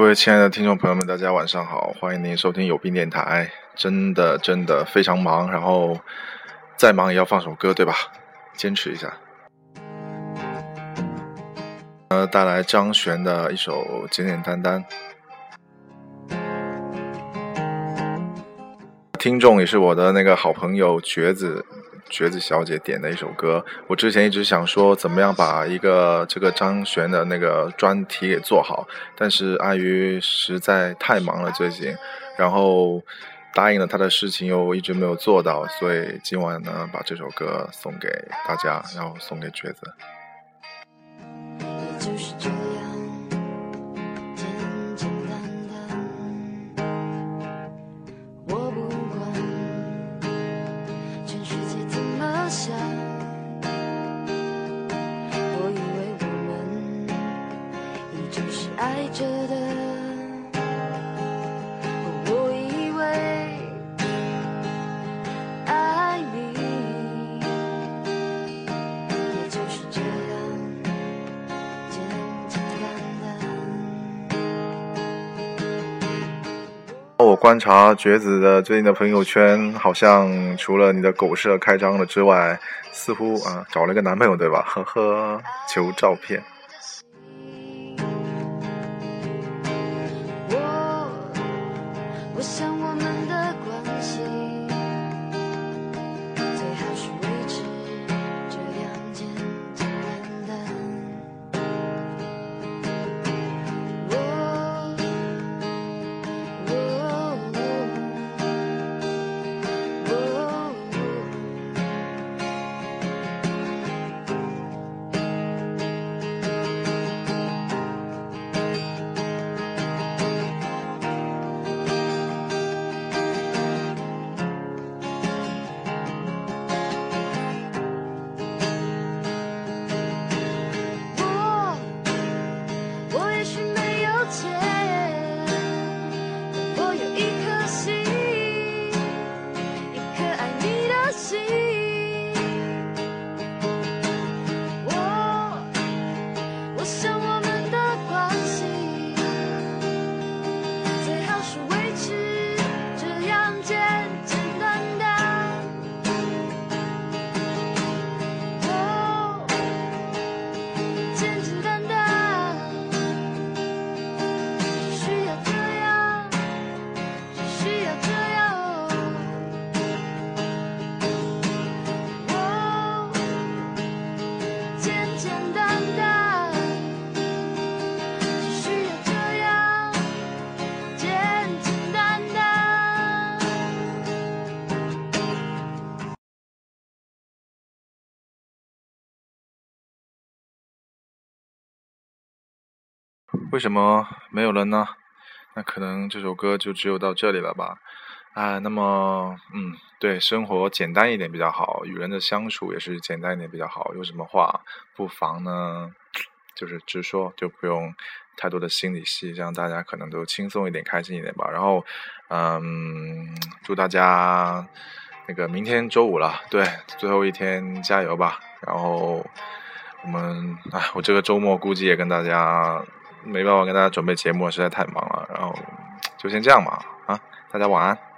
各位亲爱的听众朋友们，大家晚上好，欢迎您收听有病电台。真的真的非常忙，然后再忙也要放首歌，对吧？坚持一下。呃，带来张悬的一首《简简单单》。听众也是我的那个好朋友瘸子，瘸子小姐点的一首歌。我之前一直想说，怎么样把一个这个张悬的那个专题给做好，但是碍于实在太忙了最近，然后答应了他的事情又一直没有做到，所以今晚呢，把这首歌送给大家，然后送给瘸子。这我观察绝子的最近的朋友圈，好像除了你的狗舍开张了之外，似乎啊找了个男朋友，对吧？呵呵，求照片。我想我们的关为什么没有了呢？那可能这首歌就只有到这里了吧。啊，那么，嗯，对，生活简单一点比较好，与人的相处也是简单一点比较好。有什么话不妨呢，就是直说，就不用太多的心理戏，这样大家可能都轻松一点、开心一点吧。然后，嗯，祝大家那个明天周五了，对，最后一天加油吧。然后我们，哎，我这个周末估计也跟大家。没办法跟大家准备节目，实在太忙了。然后就先这样吧，啊，大家晚安。